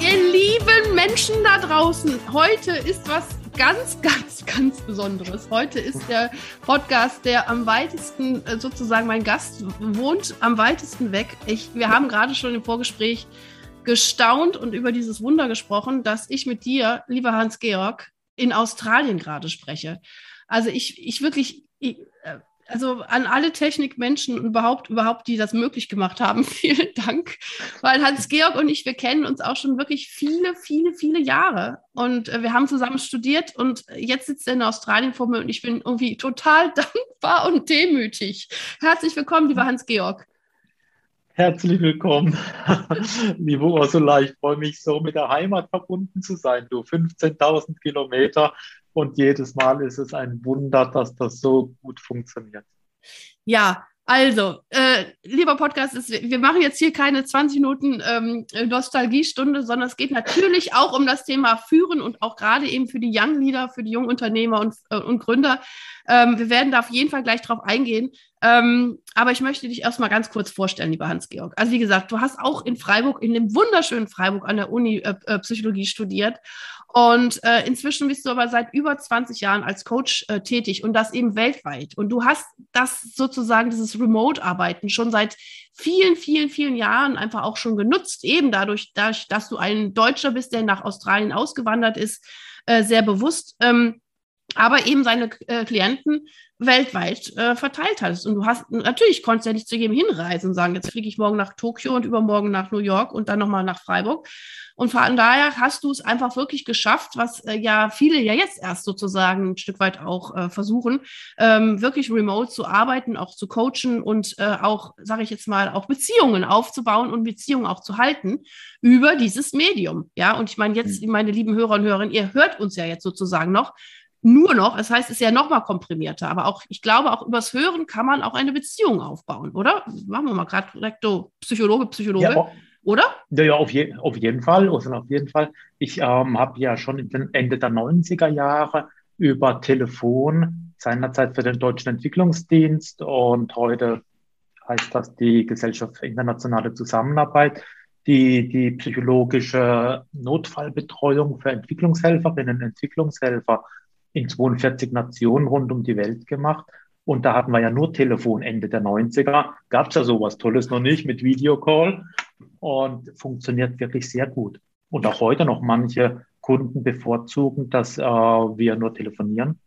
Ihr lieben Menschen da draußen, heute ist was ganz, ganz, ganz Besonderes. Heute ist der Podcast, der am weitesten, äh, sozusagen mein Gast wohnt, am weitesten weg. Ich, wir haben gerade schon im Vorgespräch gestaunt und über dieses Wunder gesprochen, dass ich mit dir, lieber Hans-Georg, in Australien gerade spreche. Also ich, ich wirklich, ich, äh, also an alle Technikmenschen überhaupt, überhaupt, die das möglich gemacht haben, vielen Dank. Weil Hans-Georg und ich, wir kennen uns auch schon wirklich viele, viele, viele Jahre. Und äh, wir haben zusammen studiert und jetzt sitzt er in Australien vor mir und ich bin irgendwie total dankbar und demütig. Herzlich willkommen, lieber Hans-Georg. Herzlich willkommen, liebe Ursula. Ich freue mich so, mit der Heimat verbunden zu sein. Du 15.000 Kilometer und jedes Mal ist es ein Wunder, dass das so gut funktioniert. Ja, also, äh, lieber Podcast, ist, wir machen jetzt hier keine 20 Minuten ähm, Nostalgiestunde, sondern es geht natürlich auch um das Thema Führen und auch gerade eben für die Young Leader, für die jungen Unternehmer und, äh, und Gründer. Ähm, wir werden da auf jeden Fall gleich drauf eingehen. Ähm, aber ich möchte dich erstmal ganz kurz vorstellen, lieber Hans-Georg. Also, wie gesagt, du hast auch in Freiburg, in dem wunderschönen Freiburg an der Uni äh, äh Psychologie studiert und äh, inzwischen bist du aber seit über 20 Jahren als Coach äh, tätig und das eben weltweit. Und du hast das sozusagen, dieses Remote-Arbeiten schon seit vielen, vielen, vielen Jahren einfach auch schon genutzt, eben dadurch, dadurch dass du ein Deutscher bist, der nach Australien ausgewandert ist, äh, sehr bewusst. Ähm, aber eben seine äh, Klienten weltweit äh, verteilt hast. Und du hast natürlich konntest ja nicht zu jedem hinreisen und sagen, jetzt fliege ich morgen nach Tokio und übermorgen nach New York und dann nochmal nach Freiburg. Und von daher hast du es einfach wirklich geschafft, was äh, ja viele ja jetzt erst sozusagen ein Stück weit auch äh, versuchen, ähm, wirklich remote zu arbeiten, auch zu coachen und äh, auch, sage ich jetzt mal, auch Beziehungen aufzubauen und Beziehungen auch zu halten über dieses Medium. Ja, und ich meine jetzt, mhm. meine lieben Hörer und Hörerinnen, ihr hört uns ja jetzt sozusagen noch nur noch. Das heißt, es ist ja noch mal komprimierter. Aber auch, ich glaube, auch übers Hören kann man auch eine Beziehung aufbauen, oder? Machen wir mal gerade direkt so Psychologe, Psychologe. Ja, oder? Ja, ja auf, je, auf jeden Fall. Also auf jeden Fall. Ich ähm, habe ja schon Ende der 90er Jahre über Telefon seinerzeit für den Deutschen Entwicklungsdienst und heute heißt das die Gesellschaft für internationale Zusammenarbeit, die, die psychologische Notfallbetreuung für Entwicklungshelferinnen und Entwicklungshelfer in 42 Nationen rund um die Welt gemacht. Und da hatten wir ja nur Telefon Ende der 90er. Gab es ja sowas Tolles noch nicht mit Videocall und funktioniert wirklich sehr gut. Und auch heute noch manche Kunden bevorzugen, dass äh, wir nur telefonieren,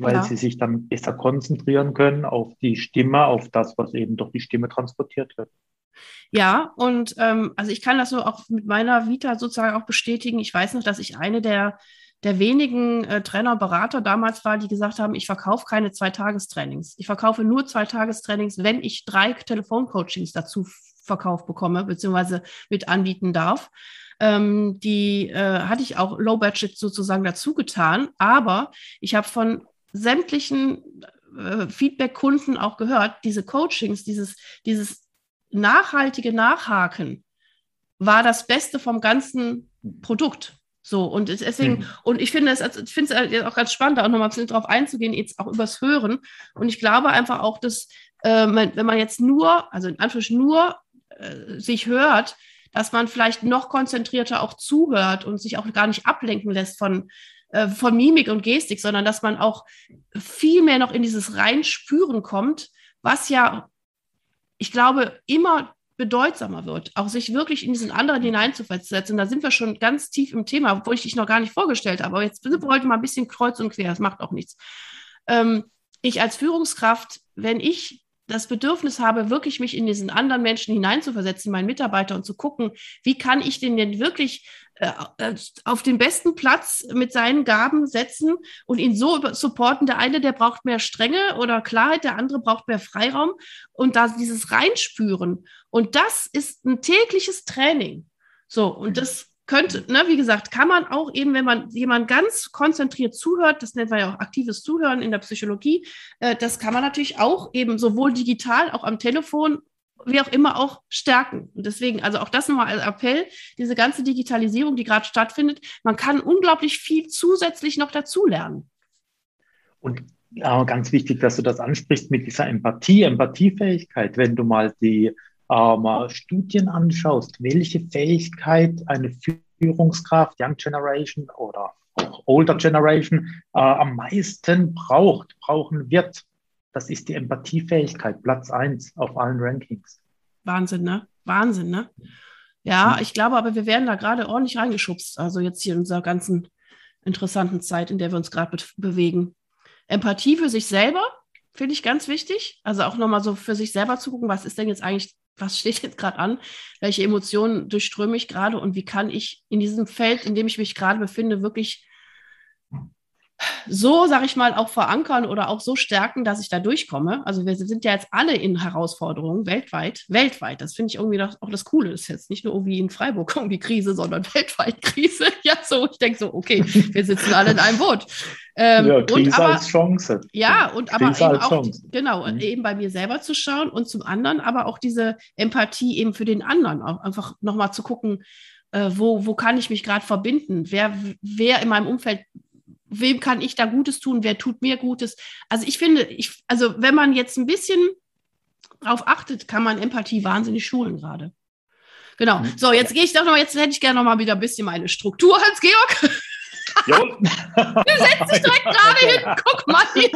weil ja. sie sich dann besser konzentrieren können auf die Stimme, auf das, was eben durch die Stimme transportiert wird. Ja, und ähm, also ich kann das so auch mit meiner Vita sozusagen auch bestätigen. Ich weiß noch, dass ich eine der der wenigen äh, Trainer, Berater damals war, die gesagt haben, ich verkaufe keine Zweitagestrainings. Ich verkaufe nur Zweitagestrainings, wenn ich drei Telefoncoachings dazu verkauft bekomme, beziehungsweise mit anbieten darf. Ähm, die äh, hatte ich auch Low Budget sozusagen dazu getan, aber ich habe von sämtlichen äh, Feedback-Kunden auch gehört, diese Coachings, dieses, dieses nachhaltige Nachhaken war das Beste vom ganzen Produkt. So, und deswegen, mhm. und ich finde es, also ich finde es auch ganz spannend, da auch nochmal ein bisschen drauf einzugehen, jetzt auch übers Hören. Und ich glaube einfach auch, dass, äh, wenn man jetzt nur, also in Anführungsstrichen nur äh, sich hört, dass man vielleicht noch konzentrierter auch zuhört und sich auch gar nicht ablenken lässt von, äh, von Mimik und Gestik, sondern dass man auch viel mehr noch in dieses Reinspüren kommt, was ja, ich glaube, immer bedeutsamer wird, auch sich wirklich in diesen anderen hineinzuversetzen. Da sind wir schon ganz tief im Thema, obwohl ich dich noch gar nicht vorgestellt habe. Aber jetzt sind wir heute mal ein bisschen kreuz und quer, das macht auch nichts. Ähm, ich als Führungskraft, wenn ich das Bedürfnis habe, wirklich mich in diesen anderen Menschen hineinzuversetzen, meinen Mitarbeiter und zu gucken, wie kann ich den denn wirklich äh, auf den besten Platz mit seinen Gaben setzen und ihn so supporten. Der eine, der braucht mehr Strenge oder Klarheit, der andere braucht mehr Freiraum und da dieses Reinspüren. Und das ist ein tägliches Training. So, und mhm. das könnte, ne, wie gesagt, kann man auch eben, wenn man jemand ganz konzentriert zuhört, das nennt man ja auch aktives Zuhören in der Psychologie, äh, das kann man natürlich auch eben sowohl digital, auch am Telefon, wie auch immer auch stärken. Und deswegen, also auch das nochmal als Appell, diese ganze Digitalisierung, die gerade stattfindet, man kann unglaublich viel zusätzlich noch dazulernen. Und ja, ganz wichtig, dass du das ansprichst mit dieser Empathie, Empathiefähigkeit, wenn du mal die ähm, Studien anschaust, welche Fähigkeit eine Führungskraft, Young Generation oder auch Older Generation äh, am meisten braucht, brauchen wird, das ist die Empathiefähigkeit, Platz eins auf allen Rankings. Wahnsinn, ne? Wahnsinn, ne? Ja, hm. ich glaube aber, wir werden da gerade ordentlich reingeschubst. Also jetzt hier in unserer ganzen interessanten Zeit, in der wir uns gerade be bewegen. Empathie für sich selber finde ich ganz wichtig. Also auch nochmal so für sich selber zu gucken, was ist denn jetzt eigentlich was steht jetzt gerade an, welche Emotionen durchströme ich gerade und wie kann ich in diesem Feld, in dem ich mich gerade befinde, wirklich so, sage ich mal, auch verankern oder auch so stärken, dass ich da durchkomme. Also wir sind ja jetzt alle in Herausforderungen weltweit, weltweit. Das finde ich irgendwie doch, auch das Coole. Das ist jetzt nicht nur irgendwie in Freiburg irgendwie Krise, sondern weltweit Krise. Ja, so, ich denke so, okay, wir sitzen alle in einem Boot. Ähm, ja, Krise und aber, als Chance. Ja, und Krise aber eben auch, Chance. genau, mhm. eben bei mir selber zu schauen und zum anderen aber auch diese Empathie eben für den anderen, auch einfach nochmal zu gucken, äh, wo, wo kann ich mich gerade verbinden? Wer, wer in meinem Umfeld wem kann ich da Gutes tun, wer tut mir Gutes. Also ich finde, ich, also wenn man jetzt ein bisschen darauf achtet, kann man Empathie wahnsinnig schulen gerade. Genau. Mhm. So, jetzt gehe ich doch noch, jetzt hätte ich gerne noch mal wieder ein bisschen meine Struktur, Hans-Georg. Jo. Du setzt dich direkt gerade hin. Guck mal hier.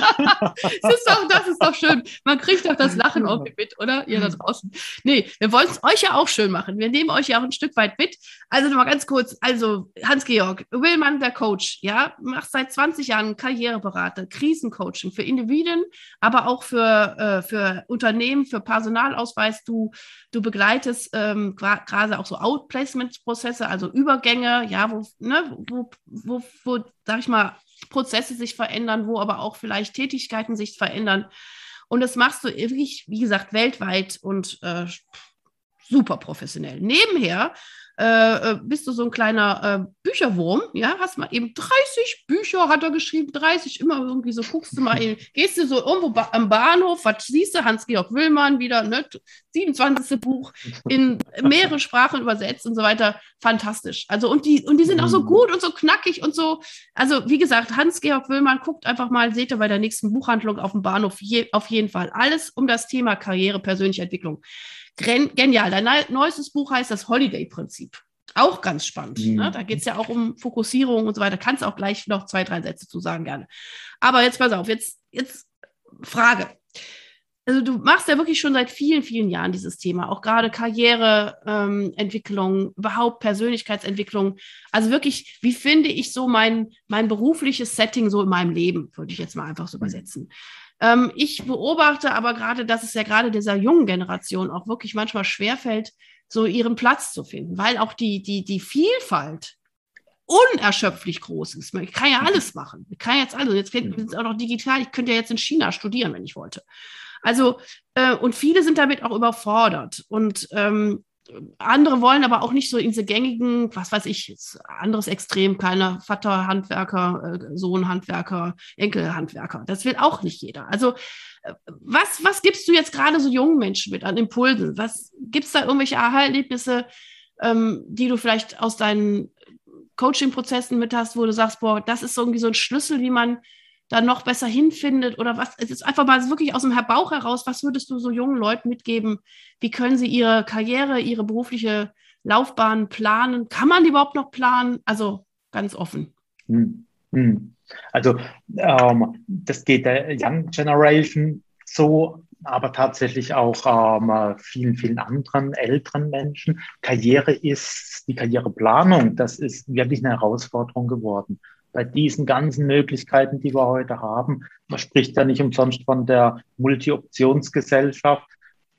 Das ist, doch, das ist doch schön. Man kriegt doch das Lachen irgendwie mit, oder? Ihr da draußen. Nee, wir wollen es euch ja auch schön machen. Wir nehmen euch ja auch ein Stück weit mit. Also nochmal ganz kurz. Also, Hans-Georg, Willmann, der Coach, ja, macht seit 20 Jahren Karriereberater, Krisencoaching für Individuen, aber auch für, äh, für Unternehmen, für Personalausweis. Du, du begleitest ähm, gerade auch so Outplacement-Prozesse, also Übergänge, ja, wo, ne, wo, wo wo, sag ich mal, Prozesse sich verändern, wo aber auch vielleicht Tätigkeiten sich verändern. Und das machst du wirklich, wie gesagt, weltweit und äh, super professionell. Nebenher äh, äh, bist du so ein kleiner äh, Bücherwurm, ja, hast mal eben 30 Bücher, hat er geschrieben, 30, immer irgendwie so, guckst du mal, eben, gehst du so irgendwo ba am Bahnhof, was siehst du, Hans-Georg Willmann wieder, ne, 27. Buch, in mehrere Sprachen übersetzt und so weiter, fantastisch. Also und die, und die sind auch so mhm. gut und so knackig und so, also wie gesagt, Hans-Georg Willmann, guckt einfach mal, seht ihr bei der nächsten Buchhandlung auf dem Bahnhof, je, auf jeden Fall, alles um das Thema Karriere, persönliche Entwicklung. Genial. Dein neuestes Buch heißt das Holiday-Prinzip. Auch ganz spannend. Mhm. Ne? Da geht es ja auch um Fokussierung und so weiter. Kannst auch gleich noch zwei, drei Sätze zu sagen, gerne. Aber jetzt pass auf, jetzt, jetzt Frage. Also du machst ja wirklich schon seit vielen, vielen Jahren dieses Thema, auch gerade Karriereentwicklung, ähm, überhaupt Persönlichkeitsentwicklung. Also wirklich, wie finde ich so mein, mein berufliches Setting so in meinem Leben, würde ich jetzt mal einfach so mhm. Ähm, ich beobachte aber gerade, dass es ja gerade dieser jungen Generation auch wirklich manchmal schwerfällt, so ihren Platz zu finden, weil auch die, die, die Vielfalt unerschöpflich groß ist. Ich kann ja alles machen. Ich kann jetzt alles. Jetzt sind es auch noch digital. Ich könnte ja jetzt in China studieren, wenn ich wollte. Also, äh, und viele sind damit auch überfordert. Und ähm, andere wollen aber auch nicht so in diese gängigen, was weiß ich, anderes Extrem, keine Vater-Handwerker, äh, Sohn-Handwerker, Enkel-Handwerker. Das will auch nicht jeder. Also äh, was, was gibst du jetzt gerade so jungen Menschen mit an Impulsen? Was gibt es da irgendwelche Aha-Erlebnisse, ähm, die du vielleicht aus deinen Coaching-Prozessen mit hast, wo du sagst, boah, das ist irgendwie so ein Schlüssel, wie man da noch besser hinfindet oder was? Es ist einfach mal wirklich aus dem Bauch heraus, was würdest du so jungen Leuten mitgeben? Wie können sie ihre Karriere, ihre berufliche Laufbahn planen? Kann man die überhaupt noch planen? Also ganz offen. Hm. Hm. Also ähm, das geht der Young Generation so, aber tatsächlich auch ähm, vielen, vielen anderen älteren Menschen. Karriere ist, die Karriereplanung, das ist wirklich eine Herausforderung geworden bei diesen ganzen Möglichkeiten, die wir heute haben, man spricht ja nicht umsonst von der Multi-Optionsgesellschaft,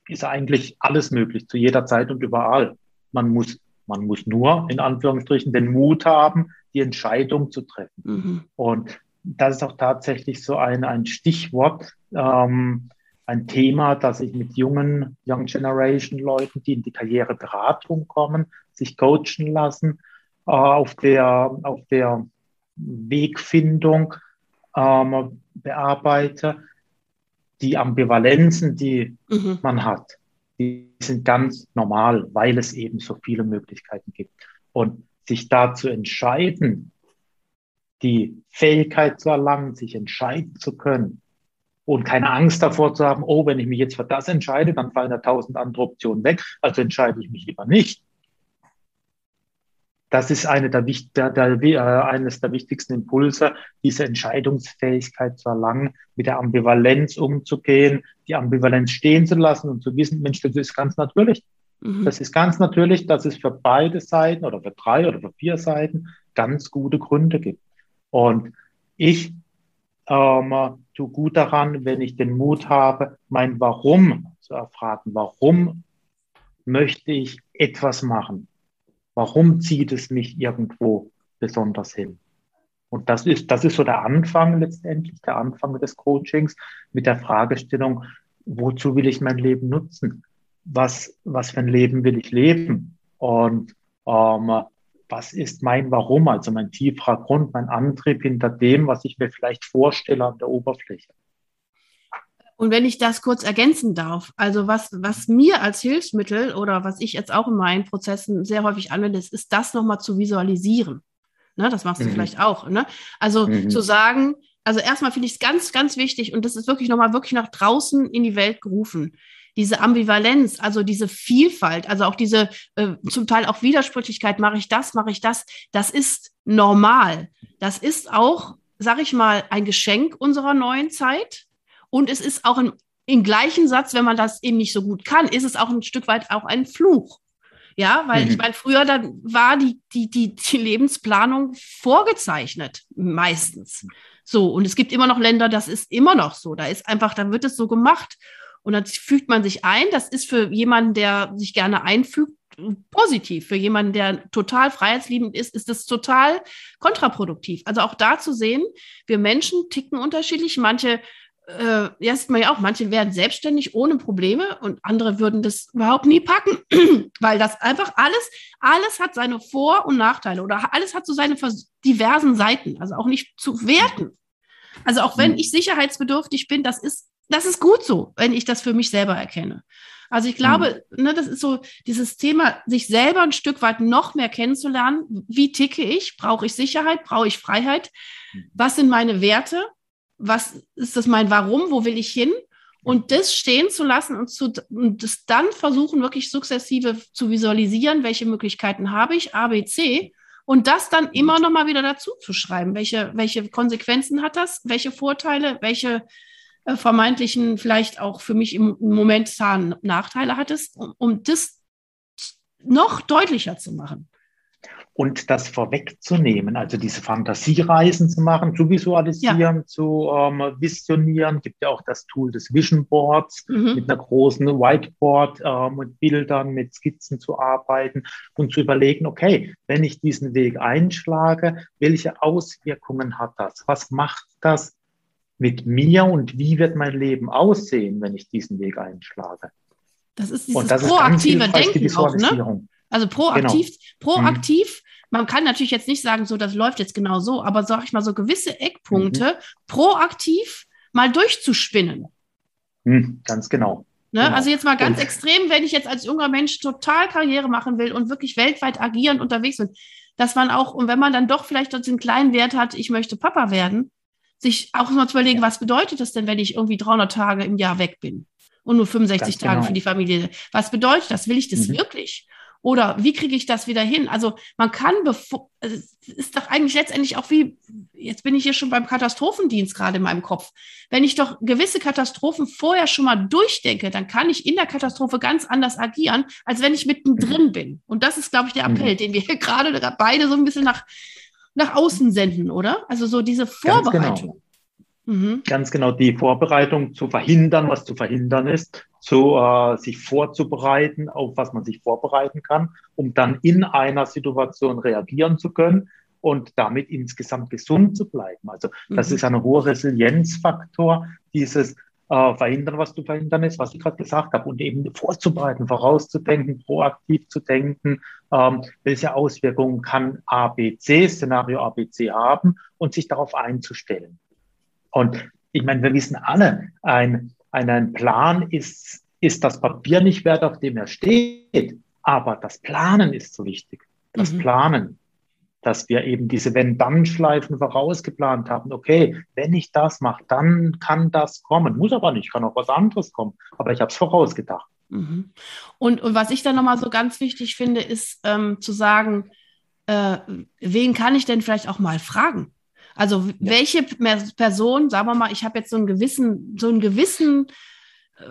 ist eigentlich alles möglich, zu jeder Zeit und überall. Man muss Man muss nur in Anführungsstrichen den Mut haben, die Entscheidung zu treffen. Mhm. Und das ist auch tatsächlich so ein, ein Stichwort, ähm, ein Thema, das ich mit jungen Young Generation Leuten, die in die Karriereberatung kommen, sich coachen lassen, äh, auf der, auf der Wegfindung ähm, bearbeite. Die Ambivalenzen, die mhm. man hat, die sind ganz normal, weil es eben so viele Möglichkeiten gibt. Und sich da zu entscheiden, die Fähigkeit zu erlangen, sich entscheiden zu können und keine Angst davor zu haben, oh, wenn ich mich jetzt für das entscheide, dann fallen da tausend andere Optionen weg, also entscheide ich mich lieber nicht. Das ist eine der, der, der, äh, eines der wichtigsten Impulse, diese Entscheidungsfähigkeit zu erlangen, mit der Ambivalenz umzugehen, die Ambivalenz stehen zu lassen und zu wissen, Mensch, das ist ganz natürlich. Mhm. Das ist ganz natürlich, dass es für beide Seiten oder für drei oder für vier Seiten ganz gute Gründe gibt. Und ich ähm, tue gut daran, wenn ich den Mut habe, mein Warum zu erfragen. Warum möchte ich etwas machen? Warum zieht es mich irgendwo besonders hin? Und das ist, das ist so der Anfang letztendlich, der Anfang des Coachings mit der Fragestellung, wozu will ich mein Leben nutzen? Was, was für ein Leben will ich leben? Und ähm, was ist mein Warum, also mein tieferer Grund, mein Antrieb hinter dem, was ich mir vielleicht vorstelle an der Oberfläche. Und wenn ich das kurz ergänzen darf, also was, was mir als Hilfsmittel oder was ich jetzt auch in meinen Prozessen sehr häufig anwende, ist, ist das nochmal zu visualisieren. Ne, das machst du mhm. vielleicht auch. Ne? Also mhm. zu sagen, also erstmal finde ich es ganz, ganz wichtig und das ist wirklich nochmal wirklich nach draußen in die Welt gerufen diese Ambivalenz, also diese Vielfalt, also auch diese äh, zum Teil auch Widersprüchlichkeit, mache ich das, mache ich das, das ist normal. Das ist auch, sage ich mal, ein Geschenk unserer neuen Zeit. Und es ist auch im gleichen Satz, wenn man das eben nicht so gut kann, ist es auch ein Stück weit auch ein Fluch. Ja, weil mhm. ich meine, früher dann war die, die, die, die Lebensplanung vorgezeichnet, meistens. So, und es gibt immer noch Länder, das ist immer noch so. Da ist einfach, da wird es so gemacht. Und dann fügt man sich ein. Das ist für jemanden, der sich gerne einfügt, positiv. Für jemanden, der total freiheitsliebend ist, ist das total kontraproduktiv. Also auch da zu sehen, wir Menschen ticken unterschiedlich. Manche, äh, ja, sieht man ja auch, manche werden selbstständig ohne Probleme und andere würden das überhaupt nie packen, weil das einfach alles, alles hat seine Vor- und Nachteile oder alles hat so seine diversen Seiten, also auch nicht zu werten. Also auch wenn mhm. ich sicherheitsbedürftig bin, das ist das ist gut so, wenn ich das für mich selber erkenne. Also ich glaube, mhm. ne, das ist so dieses Thema, sich selber ein Stück weit noch mehr kennenzulernen. Wie ticke ich? Brauche ich Sicherheit? Brauche ich Freiheit? Mhm. Was sind meine Werte? Was ist das mein Warum? Wo will ich hin? Und das stehen zu lassen und, zu, und das dann versuchen, wirklich sukzessive zu visualisieren, welche Möglichkeiten habe ich, A, B, C, und das dann immer noch mal wieder dazu zu schreiben. Welche, welche Konsequenzen hat das? Welche Vorteile? Welche äh, vermeintlichen, vielleicht auch für mich im Moment Nachteile hattest, um, um das noch deutlicher zu machen. Und das vorwegzunehmen, also diese Fantasiereisen zu machen, zu visualisieren, ja. zu ähm, visionieren. Gibt ja auch das Tool des Vision Boards, mhm. mit einer großen Whiteboard, äh, mit Bildern, mit Skizzen zu arbeiten und zu überlegen, okay, wenn ich diesen Weg einschlage, welche Auswirkungen hat das? Was macht das mit mir und wie wird mein Leben aussehen, wenn ich diesen Weg einschlage. Das ist dieses das proaktive ist Denken auch, ne? Also proaktiv, genau. proaktiv. Mhm. Man kann natürlich jetzt nicht sagen, so das läuft jetzt genau so, aber sag ich mal so gewisse Eckpunkte mhm. proaktiv mal durchzuspinnen. Mhm, ganz genau. Ne? Genau. Also jetzt mal ganz und, extrem, wenn ich jetzt als junger Mensch total Karriere machen will und wirklich weltweit agierend unterwegs bin, dass man auch, und wenn man dann doch vielleicht den kleinen Wert hat, ich möchte Papa werden, sich auch mal zu überlegen, was bedeutet das denn, wenn ich irgendwie 300 Tage im Jahr weg bin und nur 65 Ganz Tage genau. für die Familie? Was bedeutet das? Will ich das mhm. wirklich? Oder wie kriege ich das wieder hin? Also man kann, bevor, es ist doch eigentlich letztendlich auch wie, jetzt bin ich hier schon beim Katastrophendienst gerade in meinem Kopf. Wenn ich doch gewisse Katastrophen vorher schon mal durchdenke, dann kann ich in der Katastrophe ganz anders agieren, als wenn ich mittendrin mhm. bin. Und das ist, glaube ich, der Appell, mhm. den wir hier gerade beide so ein bisschen nach, nach außen senden, oder? Also so diese Vorbereitung. Ganz genau. Mhm. Ganz genau die Vorbereitung zu verhindern, was zu verhindern ist, zu, äh, sich vorzubereiten, auf was man sich vorbereiten kann, um dann in einer Situation reagieren zu können und damit insgesamt gesund zu bleiben. Also das mhm. ist ein hoher Resilienzfaktor, dieses äh, verhindern, was du verhindern ist, was ich gerade gesagt habe, und eben vorzubereiten, vorauszudenken, proaktiv zu denken, ähm, welche Auswirkungen kann ABC, Szenario ABC haben und sich darauf einzustellen. Und ich meine, wir wissen alle, ein, ein, ein Plan ist, ist das Papier nicht wert, auf dem er steht, aber das Planen ist so wichtig. Das mhm. Planen dass wir eben diese Wenn-Dann-Schleifen vorausgeplant haben. Okay, wenn ich das mache, dann kann das kommen. Muss aber nicht, kann auch was anderes kommen. Aber ich habe es vorausgedacht. Mhm. Und, und was ich dann nochmal so ganz wichtig finde, ist ähm, zu sagen, äh, wen kann ich denn vielleicht auch mal fragen? Also ja. welche Person, sagen wir mal, ich habe jetzt so einen gewissen, so einen gewissen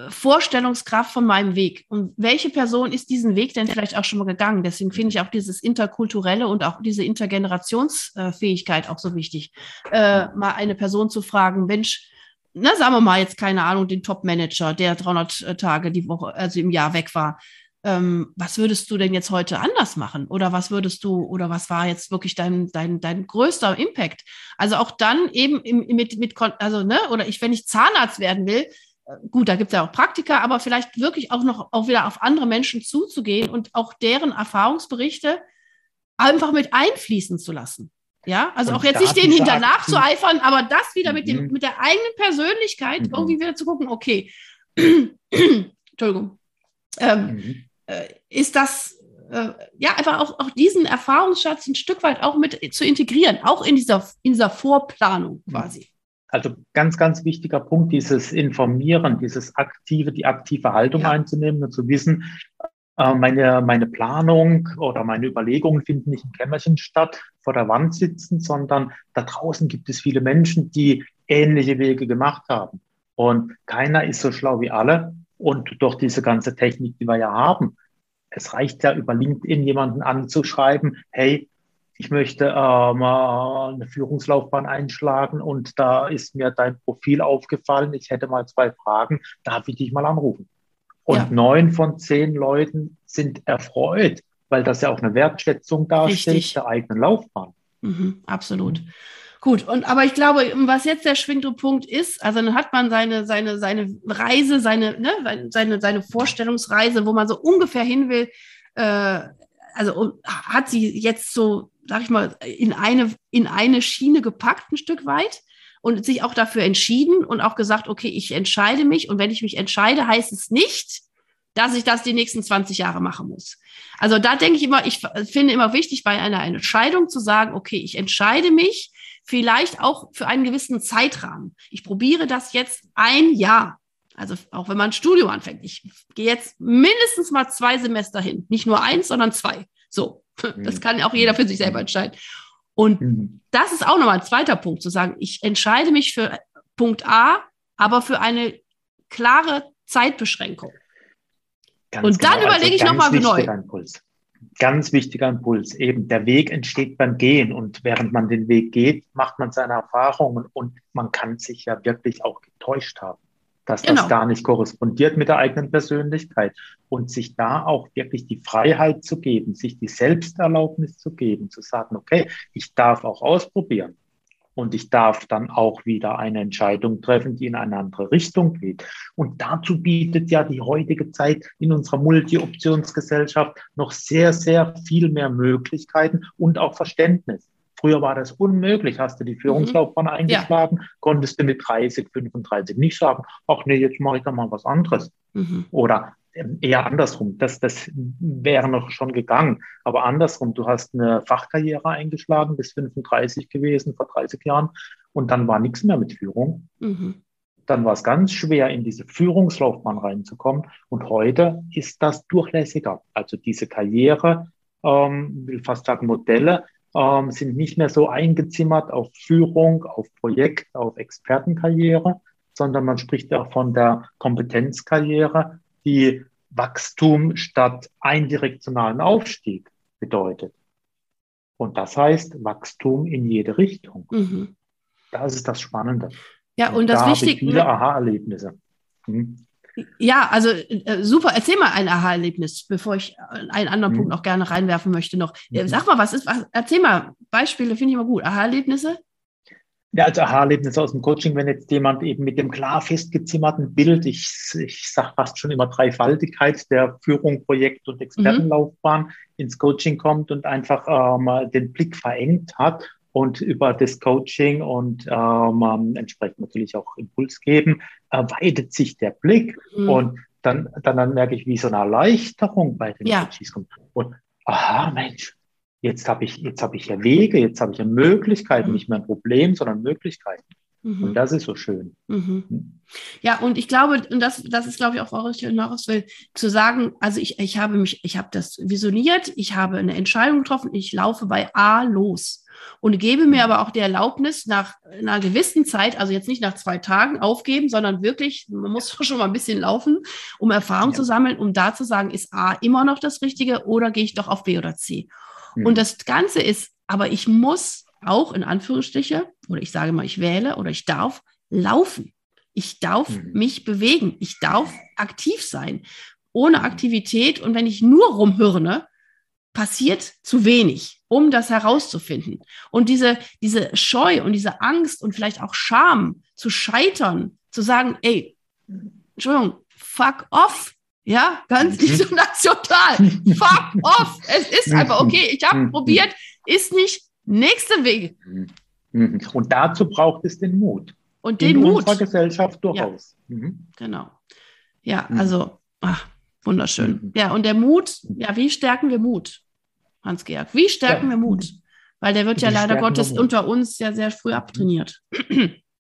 Vorstellungskraft von meinem Weg. Und welche Person ist diesen Weg denn vielleicht auch schon mal gegangen? Deswegen finde ich auch dieses interkulturelle und auch diese Intergenerationsfähigkeit auch so wichtig. Äh, mal eine Person zu fragen, Mensch, na, sagen wir mal jetzt keine Ahnung, den Top-Manager, der 300 Tage die Woche, also im Jahr weg war. Ähm, was würdest du denn jetzt heute anders machen? Oder was würdest du, oder was war jetzt wirklich dein, dein, dein größter Impact? Also auch dann eben im, mit, mit, also, ne, oder ich, wenn ich Zahnarzt werden will, gut, da gibt es ja auch Praktika, aber vielleicht wirklich auch noch auch wieder auf andere Menschen zuzugehen und auch deren Erfahrungsberichte einfach mit einfließen zu lassen. Ja, also und auch jetzt nicht den hinter nachzueifern, aber das wieder mit, dem, mhm. mit der eigenen Persönlichkeit mhm. irgendwie wieder zu gucken, okay, Entschuldigung, ähm, mhm. äh, ist das, äh, ja, einfach auch, auch diesen Erfahrungsschatz ein Stück weit auch mit zu integrieren, auch in dieser, in dieser Vorplanung mhm. quasi. Also ganz, ganz wichtiger Punkt, dieses Informieren, dieses aktive, die aktive Haltung ja. einzunehmen und zu wissen, äh, meine, meine Planung oder meine Überlegungen finden nicht im Kämmerchen statt, vor der Wand sitzen, sondern da draußen gibt es viele Menschen, die ähnliche Wege gemacht haben. Und keiner ist so schlau wie alle. Und durch diese ganze Technik, die wir ja haben, es reicht ja über LinkedIn jemanden anzuschreiben, hey, ich möchte ähm, eine Führungslaufbahn einschlagen und da ist mir dein Profil aufgefallen. Ich hätte mal zwei Fragen. Darf ich dich mal anrufen? Und ja. neun von zehn Leuten sind erfreut, weil das ja auch eine Wertschätzung darstellt Richtig. der eigenen Laufbahn. Mhm, absolut. Gut, und aber ich glaube, was jetzt der schwingende Punkt ist, also dann hat man seine, seine, seine Reise, seine, ne, seine, seine Vorstellungsreise, wo man so ungefähr hin will, äh, also hat sie jetzt so sag ich mal, in eine, in eine Schiene gepackt, ein Stück weit und sich auch dafür entschieden und auch gesagt, okay, ich entscheide mich und wenn ich mich entscheide, heißt es nicht, dass ich das die nächsten 20 Jahre machen muss. Also da denke ich immer, ich finde immer wichtig, bei einer Entscheidung zu sagen, okay, ich entscheide mich vielleicht auch für einen gewissen Zeitrahmen. Ich probiere das jetzt ein Jahr. Also auch wenn man ein Studium anfängt. Ich gehe jetzt mindestens mal zwei Semester hin. Nicht nur eins, sondern zwei. So. Das kann auch jeder für sich selber entscheiden. Und mhm. das ist auch nochmal ein zweiter Punkt, zu sagen, ich entscheide mich für Punkt A, aber für eine klare Zeitbeschränkung. Ganz und dann genau, überlege also ich nochmal neu. Ganz wichtiger Impuls. Eben, der Weg entsteht beim Gehen und während man den Weg geht, macht man seine Erfahrungen und man kann sich ja wirklich auch getäuscht haben dass genau. das gar nicht korrespondiert mit der eigenen Persönlichkeit und sich da auch wirklich die Freiheit zu geben, sich die Selbsterlaubnis zu geben, zu sagen, okay, ich darf auch ausprobieren und ich darf dann auch wieder eine Entscheidung treffen, die in eine andere Richtung geht. Und dazu bietet ja die heutige Zeit in unserer Multi-Optionsgesellschaft noch sehr, sehr viel mehr Möglichkeiten und auch Verständnis. Früher war das unmöglich. Hast du die Führungslaufbahn mhm. eingeschlagen, ja. konntest du mit 30, 35 nicht sagen, ach nee, jetzt mache ich da mal was anderes. Mhm. Oder eher andersrum. Das, das wäre noch schon gegangen. Aber andersrum, du hast eine Fachkarriere eingeschlagen, bis 35 gewesen, vor 30 Jahren, und dann war nichts mehr mit Führung. Mhm. Dann war es ganz schwer, in diese Führungslaufbahn reinzukommen. Und heute ist das durchlässiger. Also diese Karriere, ähm, will fast sagen Modelle, ähm, sind nicht mehr so eingezimmert auf Führung, auf Projekt, auf Expertenkarriere, sondern man spricht ja auch von der Kompetenzkarriere, die Wachstum statt eindirektionalen Aufstieg bedeutet. Und das heißt Wachstum in jede Richtung. Mhm. Das ist das Spannende. Ja, und, und das da Wichtige. Viele Aha-Erlebnisse. Hm. Ja, also äh, super. Erzähl mal ein Aha-Erlebnis, bevor ich einen anderen mhm. Punkt noch gerne reinwerfen möchte noch. Mhm. Sag mal, was ist, was, erzähl mal Beispiele, finde ich immer gut. Aha-Erlebnisse? Ja, also Aha-Erlebnisse aus dem Coaching, wenn jetzt jemand eben mit dem klar festgezimmerten Bild, ich, ich sage fast schon immer Dreifaltigkeit der Führung, Projekt und Expertenlaufbahn mhm. ins Coaching kommt und einfach ähm, den Blick verengt hat und über das Coaching und ähm, entsprechend natürlich auch Impuls geben, erweitert sich der Blick mhm. und dann, dann, dann merke ich, wie so eine Erleichterung bei den ja. Coaches kommt. Und aha, Mensch, jetzt habe ich, jetzt habe ich ja Wege, jetzt habe ich ja Möglichkeiten, mhm. nicht mehr ein Problem, sondern Möglichkeiten. Mhm. Und das ist so schön. Mhm. Hm. Ja, und ich glaube, und das, das ist, glaube ich, auch, ich hinaus will, zu sagen, also ich, ich habe mich, ich habe das visioniert, ich habe eine Entscheidung getroffen, ich laufe bei A los und gebe mir aber auch die Erlaubnis, nach einer gewissen Zeit, also jetzt nicht nach zwei Tagen aufgeben, sondern wirklich, man muss schon mal ein bisschen laufen, um Erfahrung ja. zu sammeln, um da zu sagen, ist A immer noch das Richtige oder gehe ich doch auf B oder C? Mhm. Und das Ganze ist, aber ich muss auch in Anführungsstriche, oder ich sage mal, ich wähle oder ich darf laufen. Ich darf mhm. mich bewegen. Ich darf aktiv sein. Ohne Aktivität und wenn ich nur rumhirne, passiert zu wenig, um das herauszufinden. Und diese, diese Scheu und diese Angst und vielleicht auch Scham zu scheitern, zu sagen, ey, Entschuldigung, fuck off. Ja, ganz mhm. international. fuck off. Es ist einfach okay. Ich habe mhm. probiert, ist nicht nächster Weg. Mhm. Und dazu braucht es den Mut. Und den In Mut. unserer Gesellschaft durchaus. Ja. Mhm. Genau. Ja, also, ach, wunderschön. Mhm. Ja, und der Mut, ja, wie stärken wir Mut? Hans-Georg? Wie stärken ja. wir Mut? Weil der wird Wie ja leider Gottes unter uns ja sehr früh abtrainiert.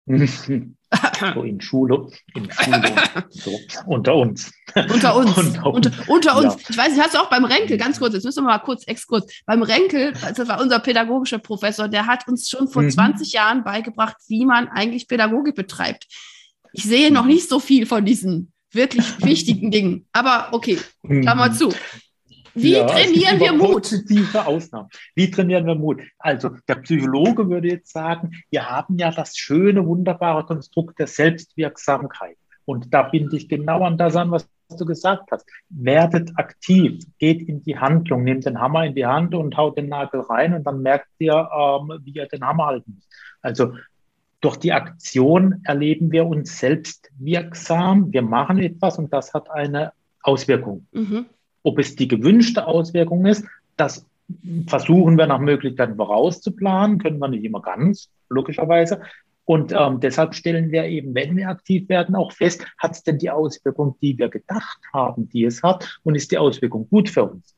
So in Schule, in Schule, so, unter uns. Unter uns. unter, unter, unter uns. Ja. Ich weiß, ich hatte auch beim Renkel, ganz kurz, jetzt müssen wir mal kurz, Exkurs. Beim Renkel, das war unser pädagogischer Professor, der hat uns schon vor mhm. 20 Jahren beigebracht, wie man eigentlich Pädagogik betreibt. Ich sehe noch nicht so viel von diesen wirklich wichtigen Dingen. Aber okay, Klammer mhm. zu. Wie ja, trainieren wir Mut? Positive Ausnahmen. Wie trainieren wir Mut? Also der Psychologe würde jetzt sagen, wir haben ja das schöne, wunderbare Konstrukt der Selbstwirksamkeit. Und da binde ich genau an das an, was du gesagt hast. Werdet aktiv, geht in die Handlung, nehmt den Hammer in die Hand und haut den Nagel rein und dann merkt ihr, ähm, wie ihr den Hammer halten müsst. Also durch die Aktion erleben wir uns selbst wirksam. Wir machen etwas und das hat eine Auswirkung. Mhm. Ob es die gewünschte Auswirkung ist, das versuchen wir nach Möglichkeit vorauszuplanen, können wir nicht immer ganz, logischerweise. Und ähm, deshalb stellen wir eben, wenn wir aktiv werden, auch fest, hat es denn die Auswirkung, die wir gedacht haben, die es hat, und ist die Auswirkung gut für uns?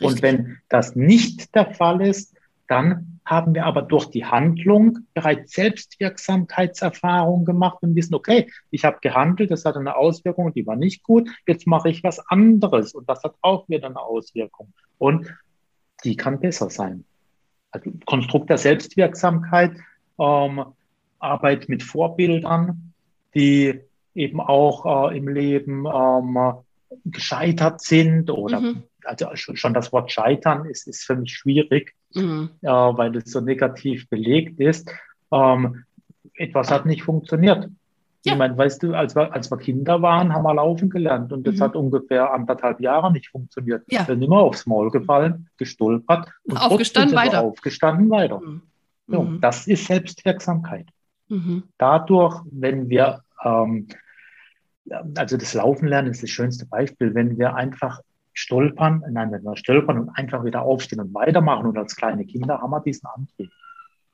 Richtig. Und wenn das nicht der Fall ist, dann haben wir aber durch die Handlung bereits Selbstwirksamkeitserfahrung gemacht und wissen, okay, ich habe gehandelt, das hat eine Auswirkung, die war nicht gut, jetzt mache ich was anderes und das hat auch wieder eine Auswirkung. Und die kann besser sein. Also Konstrukt der Selbstwirksamkeit, ähm, Arbeit mit Vorbildern, die eben auch äh, im Leben ähm, gescheitert sind oder mhm also schon das Wort Scheitern ist, ist für mich schwierig, mhm. äh, weil es so negativ belegt ist. Ähm, etwas hat nicht funktioniert. Ja. Ich meine, weißt du, als wir, als wir Kinder waren, haben wir laufen gelernt und das mhm. hat ungefähr anderthalb Jahre nicht funktioniert. Ja. Wir sind immer aufs Maul gefallen, gestolpert und aufgestanden weiter. Aufgestanden weiter. Mhm. So, mhm. das ist Selbstwirksamkeit. Mhm. Dadurch, wenn wir, ähm, also das Laufen lernen ist das schönste Beispiel, wenn wir einfach stolpern, nein, wenn wir stolpern und einfach wieder aufstehen und weitermachen und als kleine Kinder haben wir diesen Antrieb,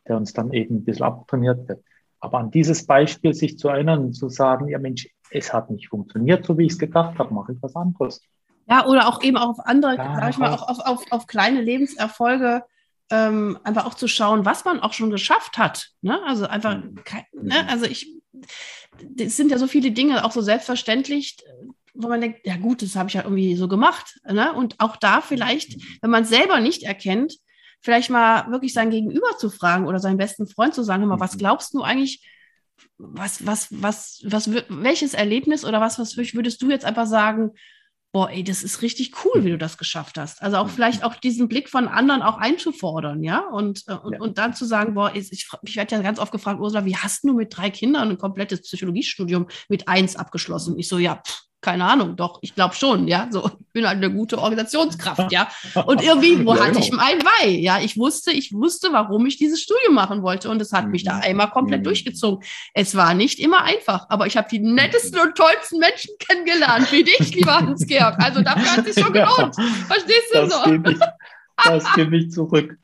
der uns dann eben ein bisschen abtrainiert wird. Aber an dieses Beispiel sich zu erinnern und zu sagen, ja Mensch, es hat nicht funktioniert, so wie ich es gedacht habe, mache ich was anderes. Ja, oder auch eben auf andere, ja, sag ich mal, auch auf, auf, auf kleine Lebenserfolge ähm, einfach auch zu schauen, was man auch schon geschafft hat. Ne? Also einfach, mhm. ne? also ich, es sind ja so viele Dinge auch so selbstverständlich, wo man denkt, ja gut, das habe ich ja irgendwie so gemacht. Ne? Und auch da vielleicht, wenn man es selber nicht erkennt, vielleicht mal wirklich sein Gegenüber zu fragen oder seinen besten Freund zu sagen, mal, was mhm. glaubst du eigentlich, was, was, was, was, welches Erlebnis oder was, was würdest du jetzt einfach sagen, boah, ey, das ist richtig cool, wie du das geschafft hast. Also auch vielleicht auch diesen Blick von anderen auch einzufordern, ja, und, äh, und, ja. und dann zu sagen, boah, ich, ich werde ja ganz oft gefragt, Ursula, wie hast du mit drei Kindern ein komplettes Psychologiestudium mit eins abgeschlossen? Ich so, ja, pff, keine Ahnung, doch, ich glaube schon, ja, so, ich bin halt eine gute Organisationskraft, ja. Und irgendwie, wo Ja, hatte genau. ich mein Bei, ja, ich wusste, ich wusste, warum ich dieses Studium machen wollte und es hat mich da Mhm. einmal komplett Mhm. durchgezogen. Es war nicht immer einfach, aber ich habe die nettesten und tollsten Menschen kennengelernt, wie dich, lieber Hans-Georg. Also dafür hat es sich schon Ja. gelohnt. Verstehst du Das so? gebe ich, das gebe ich zurück.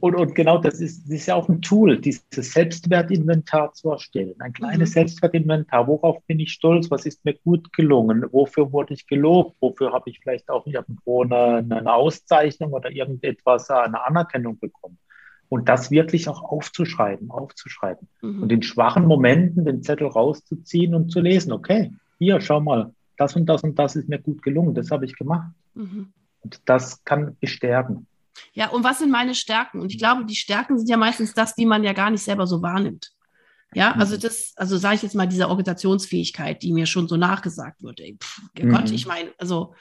Und, und genau das ist, das ist ja auch ein Tool, dieses Selbstwertinventar zu erstellen. Ein kleines Mhm. Selbstwertinventar. Worauf bin ich stolz? Was ist mir gut gelungen? Wofür wurde ich gelobt? Wofür habe ich vielleicht auch irgendwo eine, eine Auszeichnung oder irgendetwas, eine Anerkennung bekommen? Und das wirklich auch aufzuschreiben, aufzuschreiben. Und Mhm. in schwachen Momenten den Zettel rauszuziehen und zu lesen. Okay, hier, schau mal, das und das und das ist mir gut gelungen. Das habe ich gemacht. Mhm. Und das kann bestärken. Ja, und was sind meine Stärken? Und ich glaube, die Stärken sind ja meistens das, die man ja gar nicht selber so wahrnimmt. Ja, also Mhm. das, also sage ich jetzt mal, diese Organisationsfähigkeit, die mir schon so nachgesagt wird. Ey, pff, Mhm. Gott, ich meine, also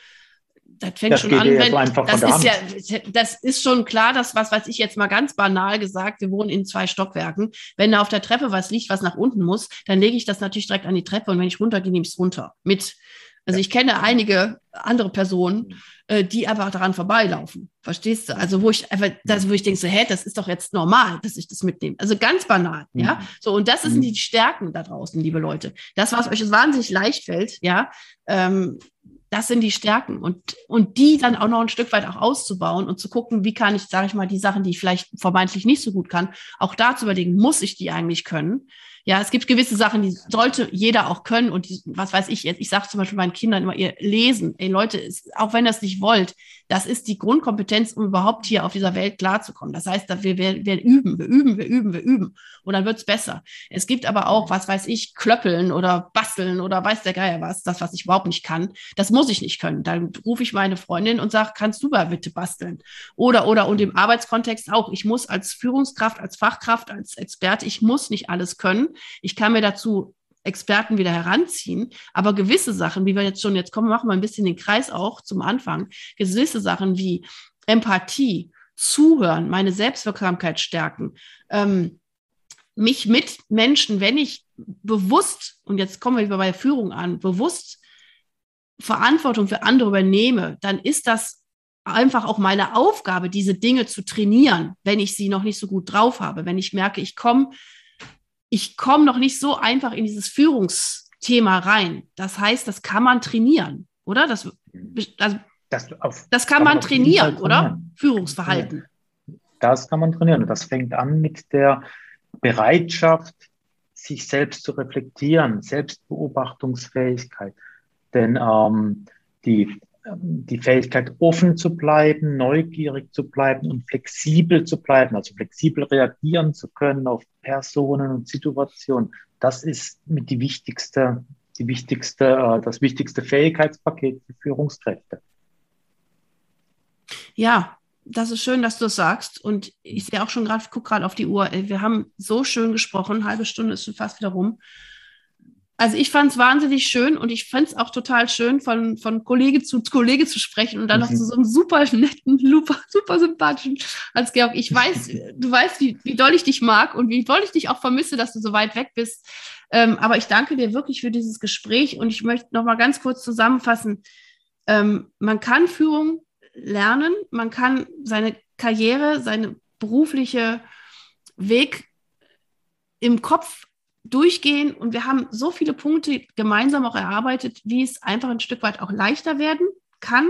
das fängt Das schon an, wenn, so das ist ja, das ist schon klar, dass was weiß ich jetzt mal ganz banal gesagt, wir wohnen in zwei Stockwerken. Wenn da auf der Treppe was liegt, was nach unten muss, dann lege ich das natürlich direkt an die Treppe und wenn ich runtergehe, nehme ich es runter mit. Also ich kenne einige andere Personen, äh, die einfach daran vorbeilaufen. Verstehst du? Also wo ich einfach, das, wo ich denke so, hä, das ist doch jetzt normal, dass ich das mitnehme. Also ganz banal, ja. Mhm. So, und das sind Mhm. die Stärken da draußen, liebe Leute. Das, was euch wahnsinnig leicht fällt, ja, ähm, das sind die Stärken und, und die dann auch noch ein Stück weit auch auszubauen und zu gucken, wie kann ich, sage ich mal, die Sachen, die ich vielleicht vermeintlich nicht so gut kann, auch da zu überlegen, muss ich die eigentlich können? Ja, es gibt gewisse Sachen, die sollte jeder auch können und die, was weiß ich jetzt, ich sage zum Beispiel meinen Kindern immer, ihr lesen, ey Leute, auch wenn ihr es nicht wollt, das ist die Grundkompetenz, um überhaupt hier auf dieser Welt klarzukommen. Das heißt, wir, wir, wir üben, wir üben, wir üben, wir üben und dann wird's besser. Es gibt aber auch, was weiß ich, Klöppeln oder basteln oder weiß der Geier was, das, was ich überhaupt nicht kann, das muss ich nicht können. Dann rufe ich meine Freundin und sage, kannst du mal bitte basteln? Oder, oder, und im Arbeitskontext auch, ich muss als Führungskraft, als Fachkraft, als Experte, ich muss nicht alles können. Ich kann mir dazu Experten wieder heranziehen, aber gewisse Sachen, wie wir jetzt schon, jetzt kommen, machen wir ein bisschen den Kreis auch zum Anfang, gewisse Sachen wie Empathie, Zuhören, meine Selbstwirksamkeit stärken, ähm, mich mit Menschen, wenn ich bewusst, und jetzt kommen wir wieder bei der Führung an, bewusst Verantwortung für andere übernehme, dann ist das einfach auch meine Aufgabe, diese Dinge zu trainieren, wenn ich sie noch nicht so gut drauf habe, wenn ich merke, ich komme ich komme noch nicht so einfach in dieses Führungsthema rein. Das heißt, das kann man trainieren, oder? Das, also, Das, auf, das kann Kann man Fall trainieren, oder? trainieren. Führungsverhalten. das kann man trainieren. Und das fängt an mit der Bereitschaft, sich selbst zu reflektieren, Selbstbeobachtungsfähigkeit. Denn ähm, die, die Fähigkeit, offen zu bleiben, neugierig zu bleiben und flexibel zu bleiben, also flexibel reagieren zu können auf Personen und Situationen, das ist mit die wichtigste, die wichtigste, äh, das wichtigste Fähigkeitspaket für Führungskräfte. Ja, das ist schön, dass du es sagst. Und ich sehe auch schon gerade, guck gerade auf die Uhr. Wir haben so schön gesprochen. Eine halbe Stunde ist schon fast wieder rum. Also ich fand es wahnsinnig schön und ich fand es auch total schön, von, von Kollege zu Kollege zu sprechen und dann noch Mhm. zu so einem super netten, super, super sympathischen als Georg. Ich weiß, du weißt, wie, wie doll ich dich mag und wie doll ich dich auch vermisse, dass du so weit weg bist. Ähm, aber ich danke dir wirklich für dieses Gespräch und ich möchte noch mal ganz kurz zusammenfassen. Ähm, man kann Führung lernen, man kann seine Karriere, seine berufliche Weg im Kopf durchgehen und wir haben so viele Punkte gemeinsam auch erarbeitet, wie es einfach ein Stück weit auch leichter werden kann.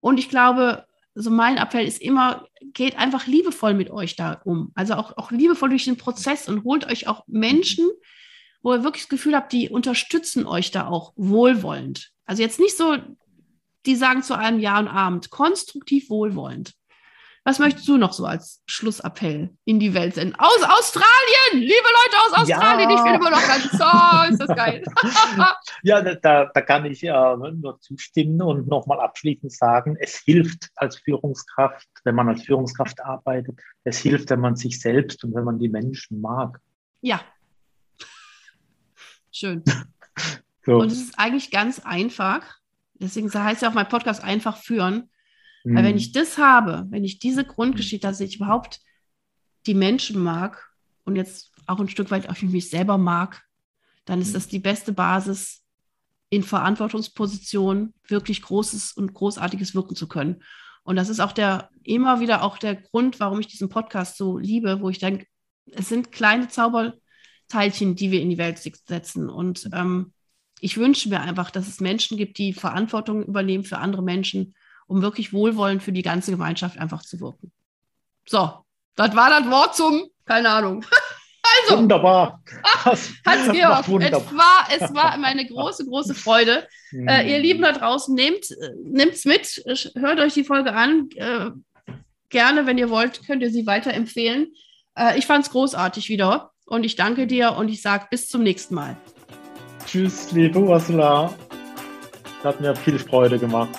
Und ich glaube, so mein Appell ist immer, geht einfach liebevoll mit euch da um. Also auch, auch liebevoll durch den Prozess und holt euch auch Menschen, wo ihr wirklich das Gefühl habt, die unterstützen euch da auch wohlwollend. Also jetzt nicht so, die sagen zu einem Ja und Abend, konstruktiv wohlwollend. Was möchtest du noch so als Schlussappell in die Welt senden? Aus Australien! Liebe Leute aus Australien, Ja. ich bin immer noch ganz, oh, ist das geil. Ja, da- da, kann ich äh, nur zustimmen und nochmal abschließend sagen, es hilft als Führungskraft, wenn man als Führungskraft arbeitet, es hilft, wenn man sich selbst und wenn man die Menschen mag. Ja. Schön. So. Und es ist eigentlich ganz einfach. Deswegen heißt ja auch mein Podcast einfach führen. Weil wenn Hm. ich das habe, wenn ich diese Grundgeschichte, dass ich überhaupt die Menschen mag und jetzt auch ein Stück weit auch mich selber mag, dann ist Mhm. das die beste Basis in Verantwortungspositionen wirklich Großes und Großartiges wirken zu können. Und das ist auch der, immer wieder auch der Grund, warum ich diesen Podcast so liebe, wo ich denke, es sind kleine Zauberteilchen, die wir in die Welt setzen. Und ähm, ich wünsche mir einfach, dass es Menschen gibt, die Verantwortung übernehmen für andere Menschen, um wirklich wohlwollend für die ganze Gemeinschaft einfach zu wirken. So, das war das Wort zum, keine Ahnung. Also, wunderbar. Hans-Georg, es war, es war meine große, große Freude. Mhm. Äh, ihr Lieben da draußen, nehmt es mit, hört euch die Folge an. Äh, gerne, wenn ihr wollt, könnt ihr sie weiterempfehlen. Äh, ich fand es großartig wieder und ich danke dir und ich sage bis zum nächsten Mal. Tschüss, liebe Ursula. Hat mir viel Freude gemacht.